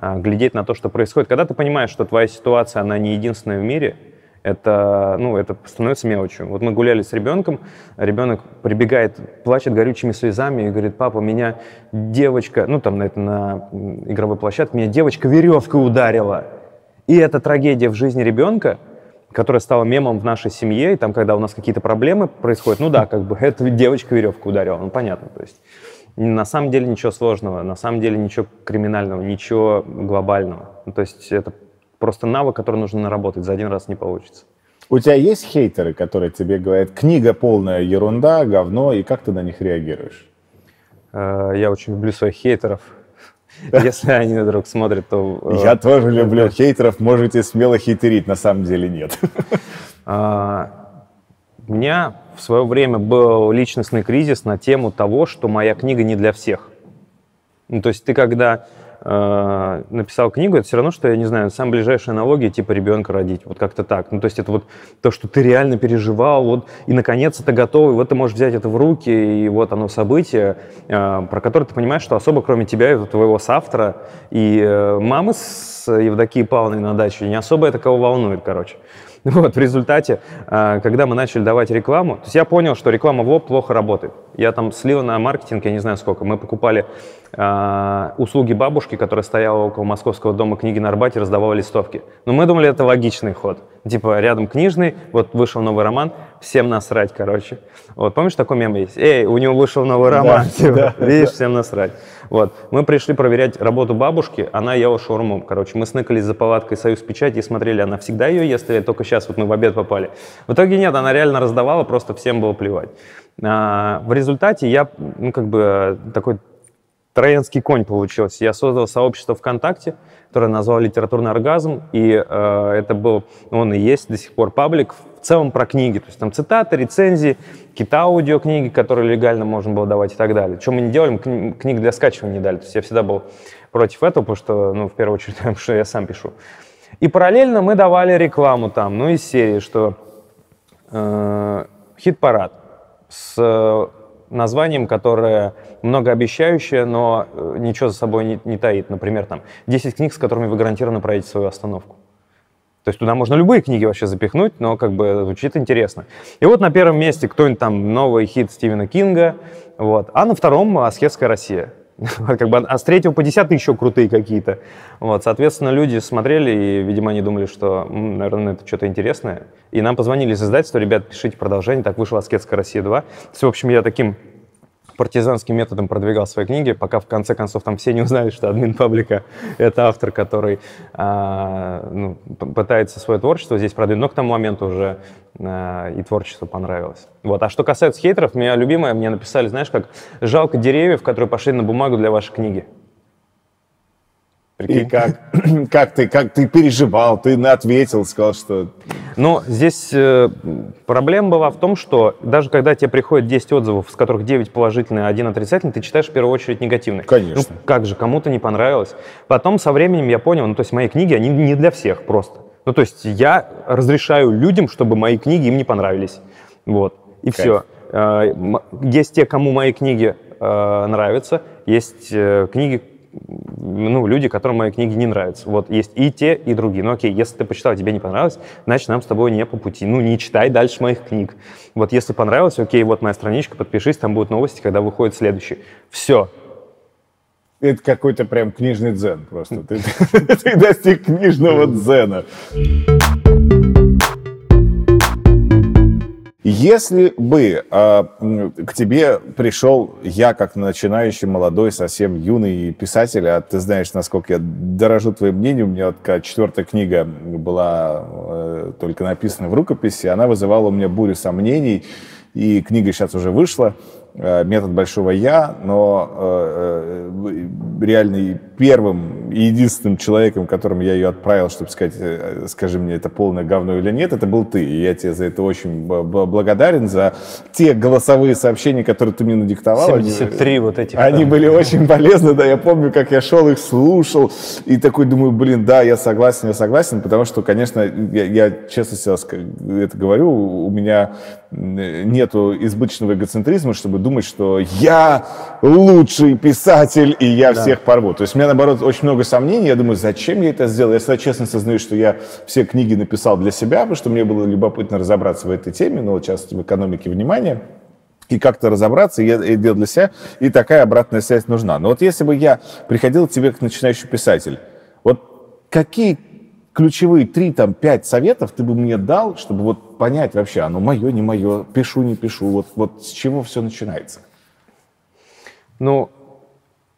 э, глядеть на то, что происходит. Когда ты понимаешь, что твоя ситуация, она не единственная в мире, это, ну, это становится мелочью. Вот мы гуляли с ребенком, ребенок прибегает, плачет горючими слезами и говорит, папа, меня девочка, ну, там, на, это, на игровой площадке, меня девочка веревкой ударила. И это трагедия в жизни ребенка, которая стала мемом в нашей семье, и там, когда у нас какие-то проблемы происходят, ну да, как бы, эта девочка веревку ударила, ну, понятно, то есть. На самом деле ничего сложного, на самом деле ничего криминального, ничего глобального. Ну, то есть это просто навык, который нужно наработать, за один раз не получится. У тебя есть хейтеры, которые тебе говорят, книга полная ерунда, говно, и как ты на них реагируешь? Э, я очень люблю своих хейтеров. Если они вдруг смотрят, то... э, Я тоже люблю хейтеров, можете смело хейтерить, на самом деле нет. А, У меня в свое время был личностный кризис на тему того, что моя книга не для всех. Ну, то есть ты когда э, написал книгу, это все равно, что, я не знаю, самая ближайшая аналогия, типа ребенка родить, вот как-то так. Ну, то есть это вот то, что ты реально переживал, вот, и наконец это готово, и вот ты можешь взять это в руки, и вот оно событие, э, про которое ты понимаешь, что особо кроме тебя и твоего соавтора и э, мамы с Евдокией Павловной на даче не особо это кого волнует, короче. Вот, в результате, а, когда мы начали давать рекламу, то есть я понял, что реклама в лоб плохо работает. Я там слил на маркетинг, я не знаю сколько. Мы покупали а, услуги бабушки, которая стояла около Московского дома книги на Арбате, раздавала листовки. Но мы думали, это логичный ход. Типа, рядом книжный, вот вышел новый роман, всем насрать, короче. Вот, помнишь, такой мем есть? Эй, у него вышел новый роман, типа, видишь, всем насрать. Вот, мы пришли проверять работу бабушки, она ела шаурму, короче. Мы сныкались за палаткой «Союз печати» и смотрели, она всегда ее ест или только сейчас вот мы в обед попали. В итоге нет, она реально раздавала, просто всем было плевать. А, в результате я, ну, как бы, такой троянский конь получился. Я создал сообщество ВКонтакте, которое назвал «Литературный оргазм», и э, это был, он и есть до сих пор паблик, целом про книги, то есть там цитаты, рецензии, какие-то аудиокниги, которые легально можно было давать и так далее. Чем мы не делали, книг для скачивания не дали, то есть я всегда был против этого, потому что, ну, в первую очередь, потому что я сам пишу. И параллельно мы давали рекламу там, ну, из серии, что э, хит-парад с э, названием, которое многообещающее, но э, ничего за собой не, не таит. Например, там 10 книг, с которыми вы гарантированно пройдете свою остановку. То есть туда можно любые книги вообще запихнуть, но как бы звучит интересно. И вот на первом месте кто-нибудь там новый хит Стивена Кинга, вот, а на втором «Аскетская Россия». как бы, а с третьего по десятый еще крутые какие-то. Вот, соответственно, люди смотрели, и, видимо, они думали, что, наверное, это что-то интересное. И нам позвонили из издательства, ребят, пишите продолжение. Так вышла «Аскетская Россия 2». То есть, в общем, я таким партизанским методом продвигал свои книги, пока в конце концов там все не узнали, что админ паблика — это автор, который а, ну, пытается свое творчество здесь продвинуть, но к тому моменту уже а, и творчество понравилось. Вот. А что касается хейтеров, меня любимое, мне написали, знаешь, как «жалко деревьев, которые пошли на бумагу для вашей книги». И Прикинь? как, как, ты, как ты переживал, ты ответил, сказал, что Но здесь э, проблема была в том, что даже когда тебе приходит 10 отзывов, с которых 9 положительные, а один отрицательный, ты читаешь в первую очередь негативный. Конечно. Ну, как же, кому-то не понравилось. Потом со временем я понял, ну, то есть мои книги, они не для всех просто. Ну, то есть я разрешаю людям, чтобы мои книги им не понравились. Вот. И Кайф. все. Есть те, кому мои книги э, нравятся, есть э, книги, ну, люди, которым мои книги не нравятся. Вот, есть и те, и другие. Ну, окей, если ты почитал, тебе не понравилось, значит, нам с тобой не по пути. Ну, не читай дальше моих книг. Вот, если понравилось, окей, вот моя страничка, подпишись, там будут новости, когда выходит следующий. Все. это какой-то прям книжный дзен просто. Ты, достиг книжного дзена. Если бы м, к тебе пришел я, как начинающий молодой, совсем юный писатель, а ты знаешь, насколько я дорожу твоим мнением, у меня вот четвертая книга была э, только написана в рукописи, она вызывала у меня бурю сомнений, и книга сейчас уже вышла, э, «Метод большого я», но э, э, реально первым и единственным человеком, которому я ее отправил, чтобы сказать, э, скажи мне, это полное говно или нет, это был ты. И я тебе за это очень благодарен, за те голосовые сообщения, которые ты мне надиктовал. Они- 73 вот этих. они да. были очень полезны, да, я помню, как я шел их слушал, и такой думаю, блин, да, я согласен, я согласен, потому что, конечно, я, я честно ска- это говорю, у меня нету избыточного эгоцентризма, чтобы думать, что я лучший писатель, и я всех порву. То есть у меня, наоборот, очень много сомнений, я думаю, зачем я это сделал? Я всегда честно сознаю, что я все книги написал для себя, потому что мне было любопытно разобраться в этой теме, но вот сейчас в экономике внимания и как-то разобраться, и я и делать для себя, и такая обратная связь нужна. Но вот если бы я приходил к тебе как начинающий писатель, вот какие ключевые три, там, пять советов ты бы мне дал, чтобы вот понять вообще, оно мое, не мое, пишу, не пишу, вот, вот с чего все начинается? Ну,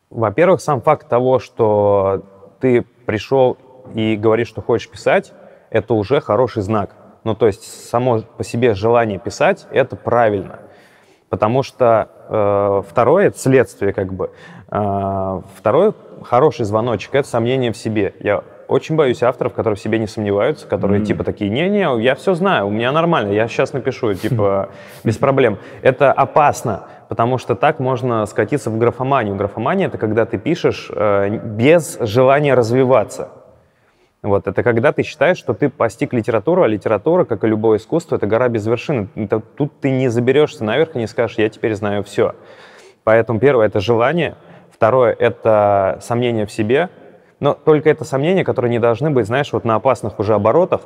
во-первых, сам факт того, что ты пришел и говоришь, что хочешь писать, это уже хороший знак. Ну, то есть само по себе желание писать — это правильно. Потому что э, второе — это следствие как бы. Э, второй хороший звоночек — это сомнение в себе. Я очень боюсь авторов, которые в себе не сомневаются, которые mm. типа такие, не-не, я все знаю, у меня нормально, я сейчас напишу, типа, без проблем. Это опасно, потому что так можно скатиться в графоманию. Графомания — это когда ты пишешь э, без желания развиваться. Вот, это когда ты считаешь, что ты постиг литературу, а литература, как и любое искусство, это гора без вершины. Это, тут ты не заберешься наверх и не скажешь, я теперь знаю все. Поэтому первое — это желание, второе — это сомнение в себе, но только это сомнения, которые не должны быть, знаешь, вот на опасных уже оборотах,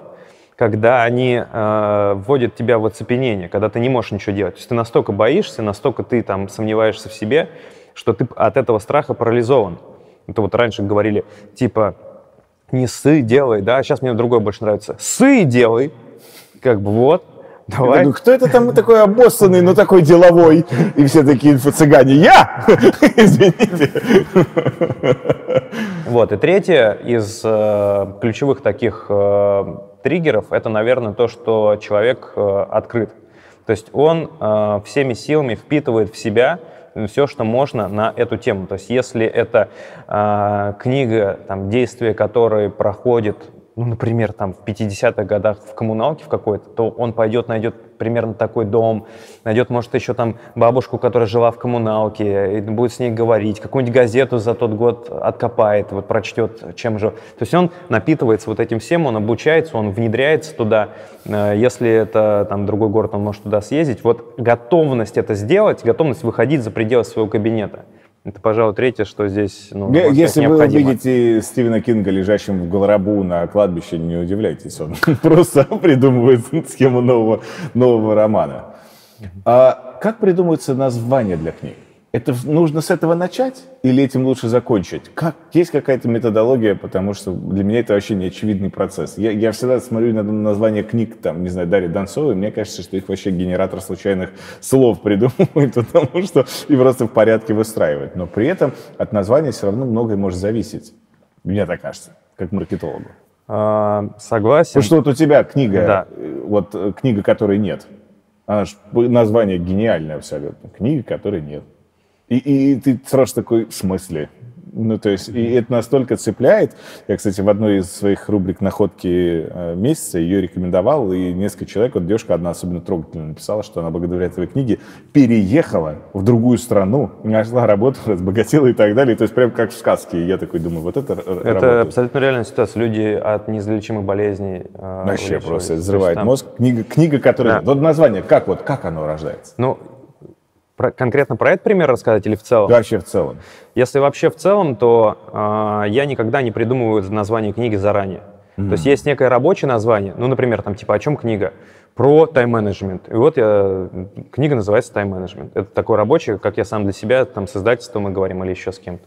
когда они э, вводят тебя в оцепенение, когда ты не можешь ничего делать. То есть ты настолько боишься, настолько ты там сомневаешься в себе, что ты от этого страха парализован. Это вот раньше говорили, типа, не ссы, делай, да, сейчас мне другое больше нравится. Сы, делай, как бы вот, Давай. Думаю, кто это там такой обоссанный, но такой деловой? И все такие инфо-цыгане. Я! Извините. Вот, и третье из э, ключевых таких э, триггеров, это, наверное, то, что человек э, открыт. То есть он э, всеми силами впитывает в себя все, что можно на эту тему. То есть если это э, книга, там, действие которой проходит ну, например, там в 50-х годах в коммуналке в какой-то, то он пойдет, найдет примерно такой дом, найдет, может, еще там бабушку, которая жила в коммуналке, и будет с ней говорить, какую-нибудь газету за тот год откопает, вот прочтет, чем же. То есть он напитывается вот этим всем, он обучается, он внедряется туда. Э, если это там другой город, он может туда съездить. Вот готовность это сделать, готовность выходить за пределы своего кабинета – это, пожалуй, третье, что здесь ну, Если вы увидите Стивена Кинга, лежащим в гробу на кладбище, не удивляйтесь, он просто придумывает схему нового, нового романа. А как придумываются названия для книг? Это нужно с этого начать или этим лучше закончить? Как? Есть какая-то методология, потому что для меня это вообще неочевидный процесс. Я, я всегда смотрю на название книг, там, не знаю, Дарья Донцовой, мне кажется, что их вообще генератор случайных слов придумывает, потому что и просто в порядке выстраивает. Но при этом от названия все равно многое может зависеть. Мне так кажется, как маркетологу. А, согласен. Потому что вот у тебя книга, да. Э, вот э, книга, которой нет. Она ж, название гениальное абсолютно. Книга, которой нет. И, и ты сразу такой, в смысле? Ну, то есть, и это настолько цепляет. Я, кстати, в одной из своих рубрик «Находки э, месяца» ее рекомендовал, и несколько человек, вот девушка одна особенно трогательно написала, что она благодаря этой книге переехала в другую страну, нашла работу, разбогатела и так далее. То есть, прям как в сказке. И я такой думаю, вот это Это работает. абсолютно реальная ситуация. Люди от неизлечимых болезней э, Вообще просто взрывает там... мозг. Книга, книга которая... Да. Вот название, как вот, как оно рождается? Ну, про, конкретно про этот пример рассказать или в целом? Вообще в целом. Если вообще в целом, то э, я никогда не придумываю название книги заранее. Mm-hmm. То есть есть некое рабочее название, ну, например, там типа о чем книга? Про тайм-менеджмент. И вот я, книга называется тайм-менеджмент. Это такой рабочий, как я сам для себя, там с издательством мы говорим или еще с кем-то.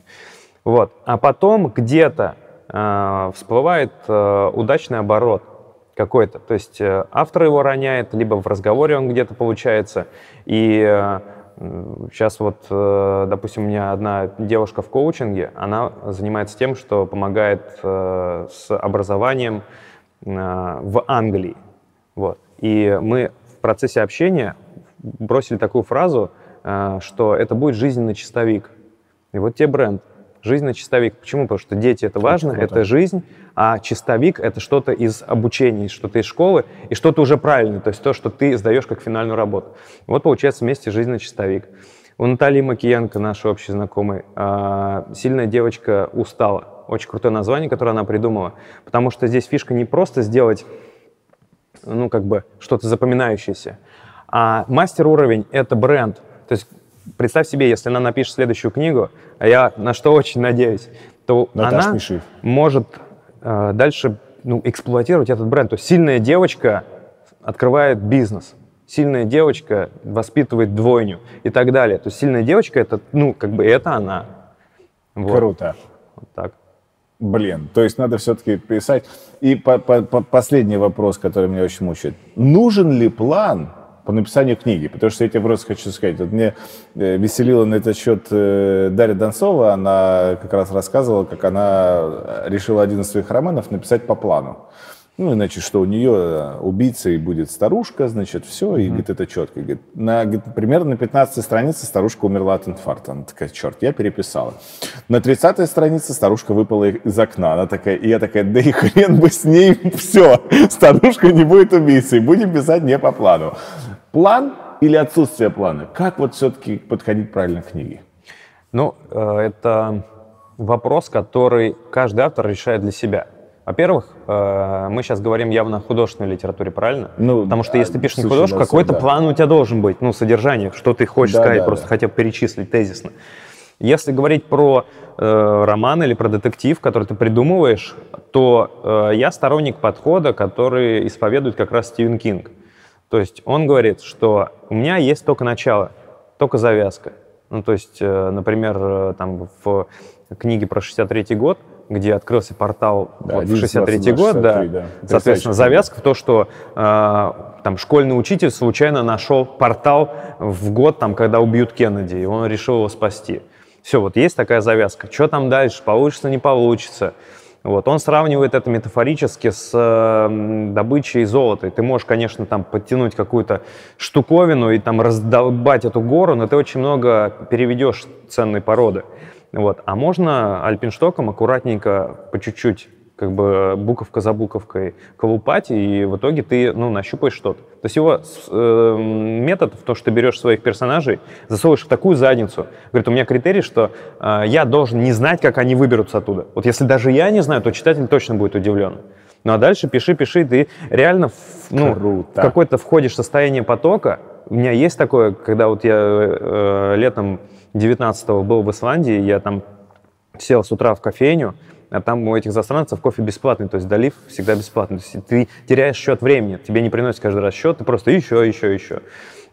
Вот. А потом где-то э, всплывает э, удачный оборот какой-то. То есть э, автор его роняет, либо в разговоре он где-то получается, и э, Сейчас вот, э, допустим, у меня одна девушка в коучинге, она занимается тем, что помогает э, с образованием э, в Англии. Вот. И мы в процессе общения бросили такую фразу, что это будет жизненный чистовик. И вот тебе бренд. Жизненный чистовик. Почему? Потому что дети — это важно, это, это жизнь, а чистовик — это что-то из обучения, что-то из школы, и что-то уже правильное, то есть то, что ты сдаешь как финальную работу. Вот получается вместе жизненный чистовик. У Натальи Макиенко, нашей общей знакомой, а, «Сильная девочка устала». Очень крутое название, которое она придумала. Потому что здесь фишка не просто сделать, ну, как бы, что-то запоминающееся, а мастер уровень — это бренд. То есть представь себе, если она напишет следующую книгу, а я на что очень надеюсь, то Наташ, она пиши. может э, дальше ну, эксплуатировать этот бренд. То есть сильная девочка открывает бизнес, сильная девочка воспитывает двойню и так далее. То есть сильная девочка это, ну, как бы это она. Вот. Круто. Вот так. Блин, то есть надо все-таки писать. И по -по -по последний вопрос, который меня очень мучает. Нужен ли план по написанию книги. Потому что я тебе просто хочу сказать, вот мне э, веселила на этот счет э, Дарья Донцова, она как раз рассказывала, как она решила один из своих романов написать по плану. Ну, значит, что у нее э, убийцей будет старушка, значит, все, и, говорит, это четко. И, говорит, на, говорит, примерно на 15 странице старушка умерла от инфаркта. Она такая, черт, я переписала. На 30 странице старушка выпала из окна. Она такая, и я такая, да и хрен бы с ней, все, старушка не будет убийцей, будем писать не по плану. План или отсутствие плана? Как вот все-таки подходить правильно к книге? Ну, э, это вопрос, который каждый автор решает для себя. Во-первых, э, мы сейчас говорим явно о художественной литературе, правильно? Ну, Потому что если ты пишешь не художку, какой-то да. план у тебя должен быть, ну, содержание, что ты хочешь да, сказать, да, просто да. хотя бы перечислить тезисно. Если говорить про э, роман или про детектив, который ты придумываешь, то э, я сторонник подхода, который исповедует как раз Стивен Кинг. То есть он говорит, что у меня есть только начало, только завязка. Ну, то есть, э, например, э, там в книге про 63 год где открылся портал да, вот, в 63 год, 63, да. да. Соответственно, завязка в то, что э, там школьный учитель случайно нашел портал в год, там, когда убьют Кеннеди, и он решил его спасти. Все, вот есть такая завязка. Что там дальше, получится, не получится. Вот. Он сравнивает это метафорически с э, добычей золота. И ты можешь, конечно, там подтянуть какую-то штуковину и там раздолбать эту гору, но ты очень много переведешь ценной породы. Вот. А можно альпинштоком аккуратненько, по чуть-чуть, как бы буковка за буковкой колупать, и в итоге ты, ну, нащупаешь что-то. То есть его э, метод в том, что ты берешь своих персонажей, засовываешь в такую задницу. Говорит, у меня критерий, что э, я должен не знать, как они выберутся оттуда. Вот если даже я не знаю, то читатель точно будет удивлен. Ну а дальше пиши, пиши, ты реально в, ну, в какое-то входишь в состояние потока. У меня есть такое, когда вот я э, летом 19-го был в Исландии, я там сел с утра в кофейню, а там у этих засранцев кофе бесплатный, то есть долив всегда бесплатный. То есть ты теряешь счет времени, тебе не приносят каждый раз счет, ты просто еще, еще, еще.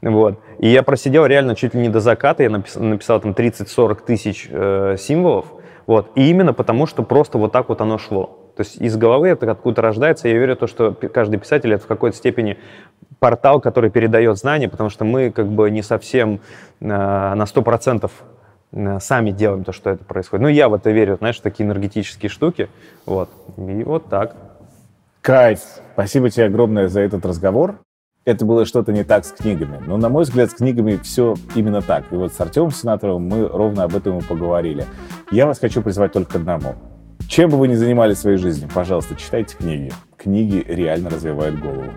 Вот. И я просидел реально чуть ли не до заката, я написал, написал там 30-40 тысяч э, символов, вот. И именно потому, что просто вот так вот оно шло. То есть из головы это откуда-то рождается. Я верю в то, что каждый писатель это в какой-то степени портал, который передает знания, потому что мы как бы не совсем э, на 100% э, сами делаем то, что это происходит. Ну, я в это верю, знаешь, такие энергетические штуки. Вот. И вот так. Кайф. Спасибо тебе огромное за этот разговор. Это было что-то не так с книгами. Но, на мой взгляд, с книгами все именно так. И вот с Артемом Сенаторовым мы ровно об этом и поговорили. Я вас хочу призвать только к одному. Чем бы вы ни занимались в своей жизни, пожалуйста, читайте книги. Книги реально развивают голову.